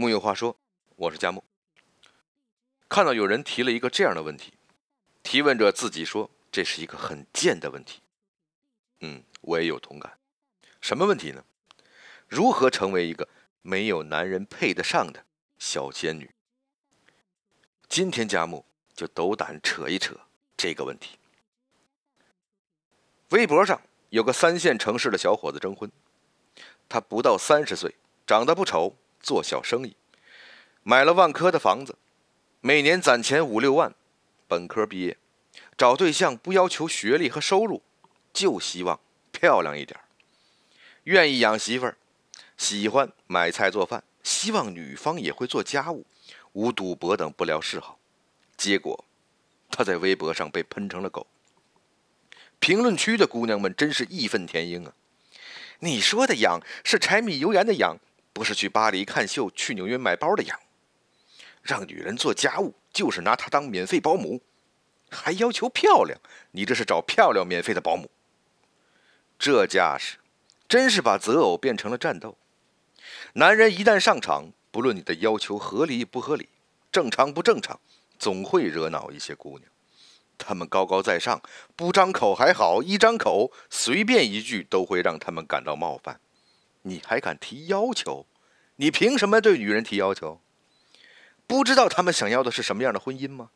木有话说，我是佳木。看到有人提了一个这样的问题，提问者自己说这是一个很贱的问题。嗯，我也有同感。什么问题呢？如何成为一个没有男人配得上的小仙女？今天佳木就斗胆扯一扯这个问题。微博上有个三线城市的小伙子征婚，他不到三十岁，长得不丑。做小生意，买了万科的房子，每年攒钱五六万，本科毕业，找对象不要求学历和收入，就希望漂亮一点，愿意养媳妇儿，喜欢买菜做饭，希望女方也会做家务，无赌博等不良嗜好。结果，他在微博上被喷成了狗。评论区的姑娘们真是义愤填膺啊！你说的养是柴米油盐的养。不是去巴黎看秀、去纽约买包的养，让女人做家务就是拿她当免费保姆，还要求漂亮，你这是找漂亮免费的保姆。这架势，真是把择偶变成了战斗。男人一旦上场，不论你的要求合理不合理、正常不正常，总会惹恼一些姑娘。他们高高在上，不张口还好，一张口，随便一句都会让他们感到冒犯。你还敢提要求？你凭什么对女人提要求？不知道他们想要的是什么样的婚姻吗？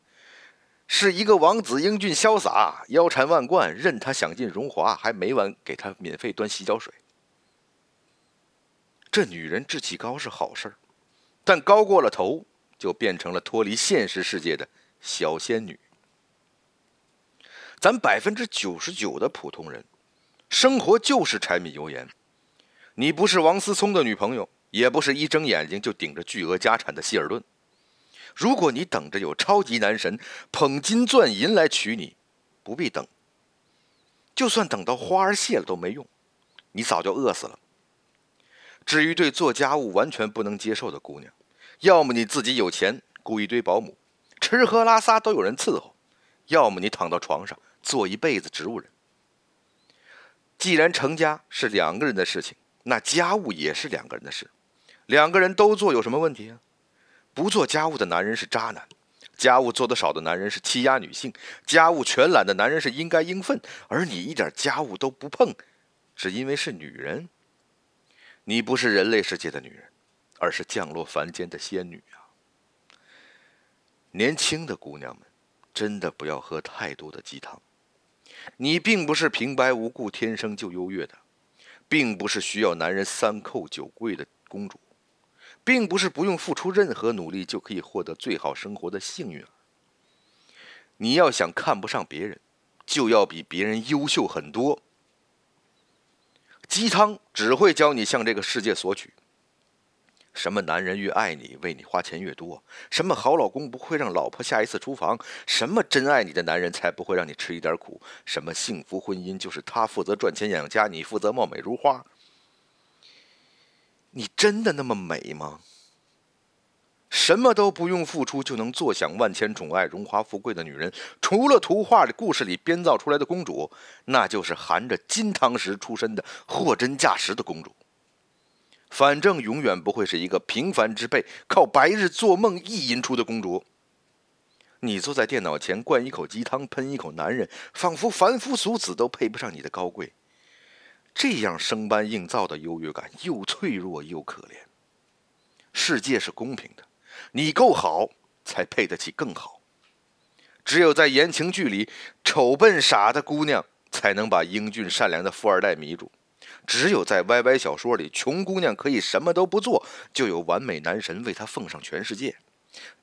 是一个王子英俊潇洒、腰缠万贯，任他享尽荣华，还每晚给他免费端洗脚水。这女人志气高是好事儿，但高过了头，就变成了脱离现实世界的小仙女。咱百分之九十九的普通人，生活就是柴米油盐。你不是王思聪的女朋友，也不是一睁眼睛就顶着巨额家产的希尔顿。如果你等着有超级男神捧金钻银来娶你，不必等。就算等到花儿谢了都没用，你早就饿死了。至于对做家务完全不能接受的姑娘，要么你自己有钱雇一堆保姆，吃喝拉撒都有人伺候；要么你躺到床上做一辈子植物人。既然成家是两个人的事情。那家务也是两个人的事，两个人都做有什么问题啊？不做家务的男人是渣男，家务做得少的男人是欺压女性，家务全揽的男人是应该应分，而你一点家务都不碰，只因为是女人。你不是人类世界的女人，而是降落凡间的仙女啊！年轻的姑娘们，真的不要喝太多的鸡汤。你并不是平白无故天生就优越的。并不是需要男人三叩九跪的公主，并不是不用付出任何努力就可以获得最好生活的幸运儿。你要想看不上别人，就要比别人优秀很多。鸡汤只会教你向这个世界索取。什么男人越爱你，为你花钱越多？什么好老公不会让老婆下一次厨房？什么真爱你的男人才不会让你吃一点苦？什么幸福婚姻就是他负责赚钱养家，你负责貌美如花？你真的那么美吗？什么都不用付出就能坐享万千宠爱、荣华富贵的女人，除了图画的故事里编造出来的公主，那就是含着金汤匙出身的货真价实的公主。反正永远不会是一个平凡之辈靠白日做梦意淫出的公主。你坐在电脑前灌一口鸡汤，喷一口男人，仿佛凡夫俗子都配不上你的高贵。这样生搬硬造的优越感，又脆弱又可怜。世界是公平的，你够好才配得起更好。只有在言情剧里，丑笨傻的姑娘才能把英俊善良的富二代迷住。只有在 YY 小说里，穷姑娘可以什么都不做，就有完美男神为她奉上全世界。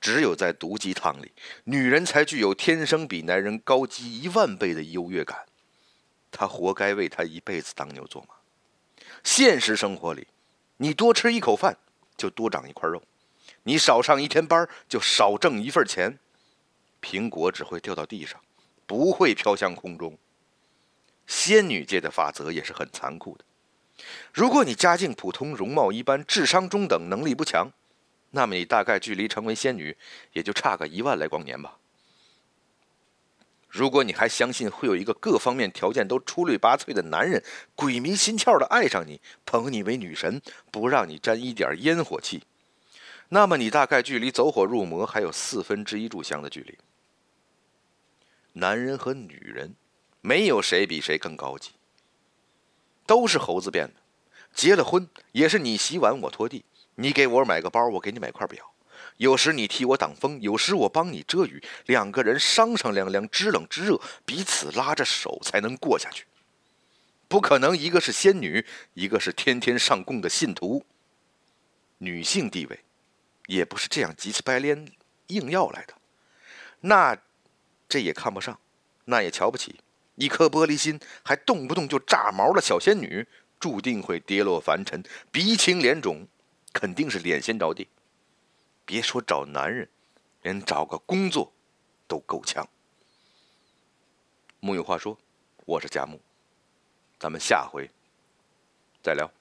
只有在毒鸡汤里，女人才具有天生比男人高级一万倍的优越感。她活该为他一辈子当牛做马。现实生活里，你多吃一口饭就多长一块肉，你少上一天班就少挣一份钱。苹果只会掉到地上，不会飘向空中。仙女界的法则也是很残酷的。如果你家境普通、容貌一般、智商中等、能力不强，那么你大概距离成为仙女也就差个一万来光年吧。如果你还相信会有一个各方面条件都出类拔萃的男人鬼迷心窍的爱上你，捧你为女神，不让你沾一点烟火气，那么你大概距离走火入魔还有四分之一炷香的距离。男人和女人，没有谁比谁更高级，都是猴子变的。结了婚也是你洗碗我拖地，你给我买个包，我给你买块表。有时你替我挡风，有时我帮你遮雨，两个人商商量量，知冷知热，彼此拉着手才能过下去。不可能，一个是仙女，一个是天天上供的信徒。女性地位，也不是这样急赤白脸硬要来的。那，这也看不上，那也瞧不起。一颗玻璃心，还动不动就炸毛的小仙女，注定会跌落凡尘，鼻青脸肿，肯定是脸先着地。别说找男人，连找个工作都够呛。木有话说，我是佳木，咱们下回再聊。